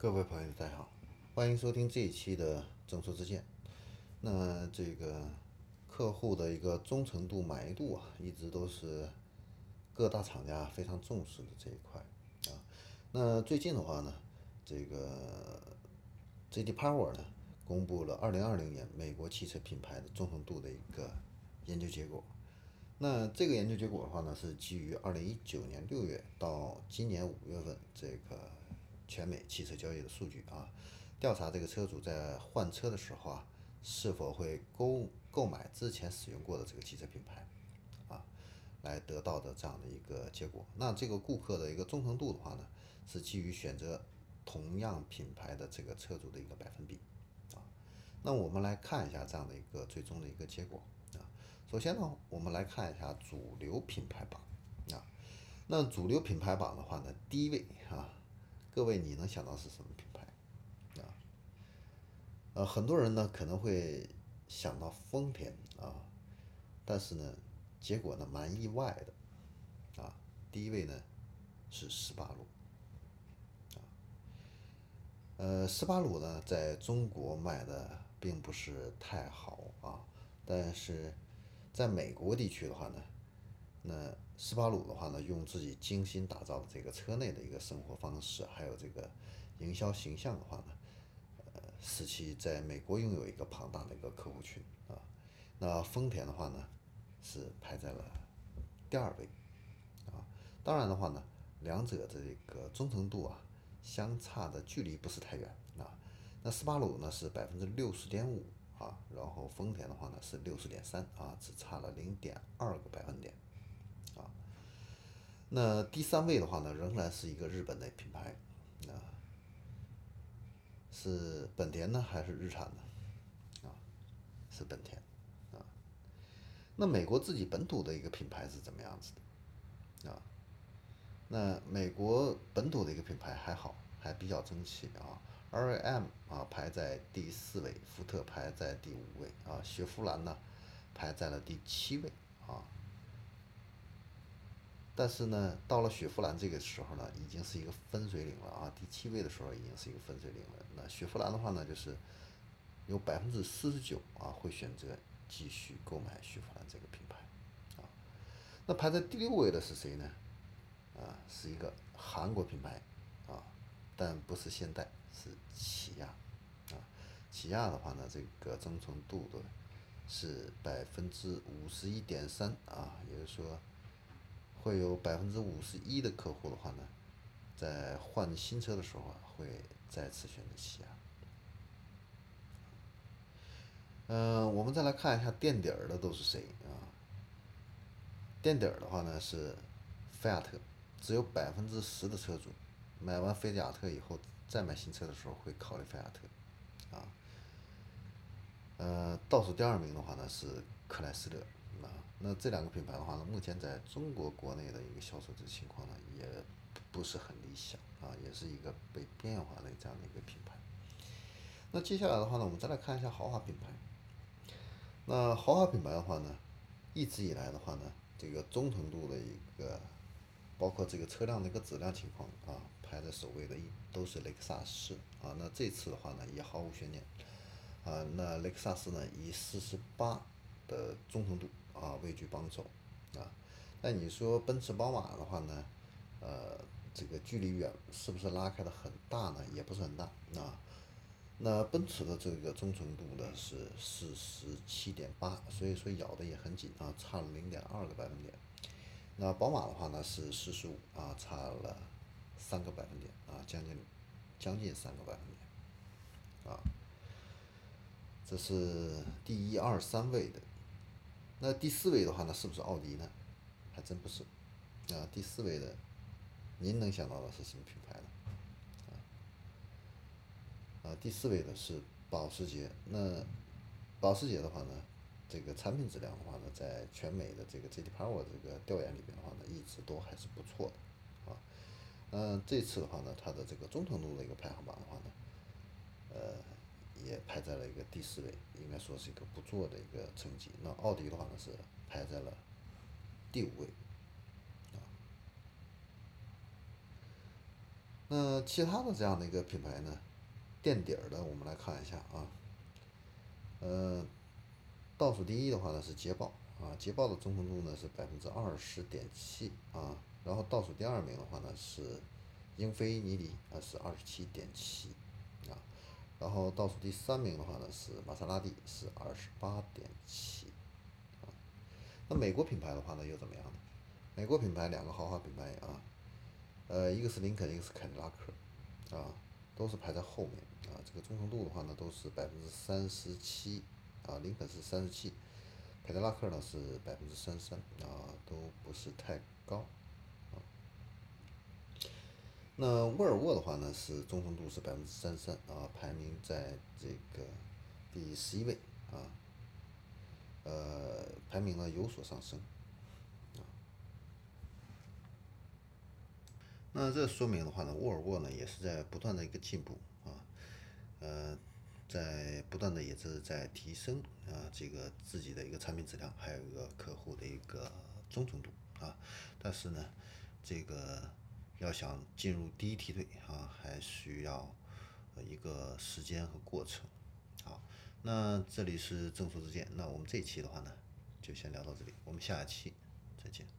各位朋友，大家好，欢迎收听这一期的正说之见。那这个客户的一个忠诚度、满意度啊，一直都是各大厂家非常重视的这一块啊。那最近的话呢，这个 J.D. Power 呢公布了2020年美国汽车品牌的忠诚度的一个研究结果。那这个研究结果的话呢，是基于2019年6月到今年5月份这个。全美汽车交易的数据啊，调查这个车主在换车的时候啊，是否会购购买之前使用过的这个汽车品牌啊，来得到的这样的一个结果。那这个顾客的一个忠诚度的话呢，是基于选择同样品牌的这个车主的一个百分比啊。那我们来看一下这样的一个最终的一个结果啊。首先呢，我们来看一下主流品牌榜啊。那主流品牌榜的话呢，第一位啊。各位，你能想到是什么品牌啊？呃，很多人呢可能会想到丰田啊，但是呢，结果呢蛮意外的啊。第一位呢是斯巴鲁啊，呃，斯巴鲁呢在中国卖的并不是太好啊，但是在美国地区的话呢，那。斯巴鲁的话呢，用自己精心打造的这个车内的一个生活方式，还有这个营销形象的话呢，呃，使其在美国拥有一个庞大的一个客户群啊。那丰田的话呢，是排在了第二位啊。当然的话呢，两者的这个忠诚度啊，相差的距离不是太远啊。那斯巴鲁呢是百分之六十点五啊，然后丰田的话呢是六十点三啊，只差了零点二个百分点。那第三位的话呢，仍然是一个日本的品牌，啊，是本田呢还是日产呢？啊，是本田，啊，那美国自己本土的一个品牌是怎么样子的？啊，那美国本土的一个品牌还好，还比较争气啊，RAM 啊排在第四位，福特排在第五位，啊，雪佛兰呢排在了第七位，啊。但是呢，到了雪佛兰这个时候呢，已经是一个分水岭了啊！第七位的时候已经是一个分水岭了。那雪佛兰的话呢，就是有百分之四十九啊会选择继续购买雪佛兰这个品牌啊。那排在第六位的是谁呢？啊，是一个韩国品牌啊，但不是现代，是起亚啊。起亚的话呢，这个忠诚度的是百分之五十一点三啊，也就是说。会有百分之五十一的客户的话呢，在换新车的时候啊，会再次选择起亚。嗯，我们再来看一下垫底儿的都是谁啊？垫底儿的话呢是菲亚特，只有百分之十的车主买完菲亚特以后再买新车的时候会考虑菲亚特，啊。呃，倒数第二名的话呢是克莱斯勒。那这两个品牌的话呢，目前在中国国内的一个销售的情况呢，也不是很理想啊，也是一个被边缘化的这样的一个品牌。那接下来的话呢，我们再来看一下豪华品牌。那豪华品牌的话呢，一直以来的话呢，这个忠诚度的一个，包括这个车辆的一个质量情况啊，排在首位的，一都是雷克萨斯啊。那这次的话呢，也毫无悬念啊，那雷克萨斯呢，以四十八的忠诚度。啊，位居榜首，啊，那你说奔驰、宝马的话呢，呃，这个距离远是不是拉开的很大呢？也不是很大，啊，那奔驰的这个忠诚度呢是四十七点八，所以说咬的也很紧啊，差了零点二个百分点。那宝马的话呢是四十五啊，差了三个百分点啊，将近将近三个百分点，啊，这是第一二三位的。那第四位的话呢，是不是奥迪呢？还真不是，啊，第四位的，您能想到的是什么品牌呢？啊，第四位的是保时捷。那保时捷的话呢，这个产品质量的话呢，在全美的这个 J.D. Power 这个调研里边的话呢，一直都还是不错的，啊，嗯，这次的话呢，它的这个忠诚度的一个排行榜的话呢，呃。也排在了一个第四位，应该说是一个不错的一个成绩。那奥迪的话呢是排在了第五位，啊。那其他的这样的一个品牌呢，垫底儿的，我们来看一下啊。呃，倒数第一的话呢是捷豹啊，捷豹的忠诚度呢是百分之二十点七啊，然后倒数第二名的话呢是英菲尼迪啊，是二十七点七，然后倒数第三名的话呢是玛莎拉蒂，是二十八点七啊。那美国品牌的话呢又怎么样呢？美国品牌两个豪华品牌啊。呃，一个是林肯，一个是凯迪拉克，啊，都是排在后面啊。这个忠诚度的话呢，都是百分之三十七，啊，林肯是三十七，凯迪拉克呢是百分之三十三，啊，都不是太高，那沃尔沃的话呢，是忠诚度是百分之三十三，啊，排名在这个第十一位，啊，呃，排名呢有所上升。那这说明的话呢，沃尔沃呢也是在不断的一个进步啊，呃，在不断的也是在提升啊这个自己的一个产品质量，还有一个客户的一个忠诚度啊。但是呢，这个要想进入第一梯队啊，还需要一个时间和过程。好，那这里是正说之见，那我们这一期的话呢，就先聊到这里，我们下期再见。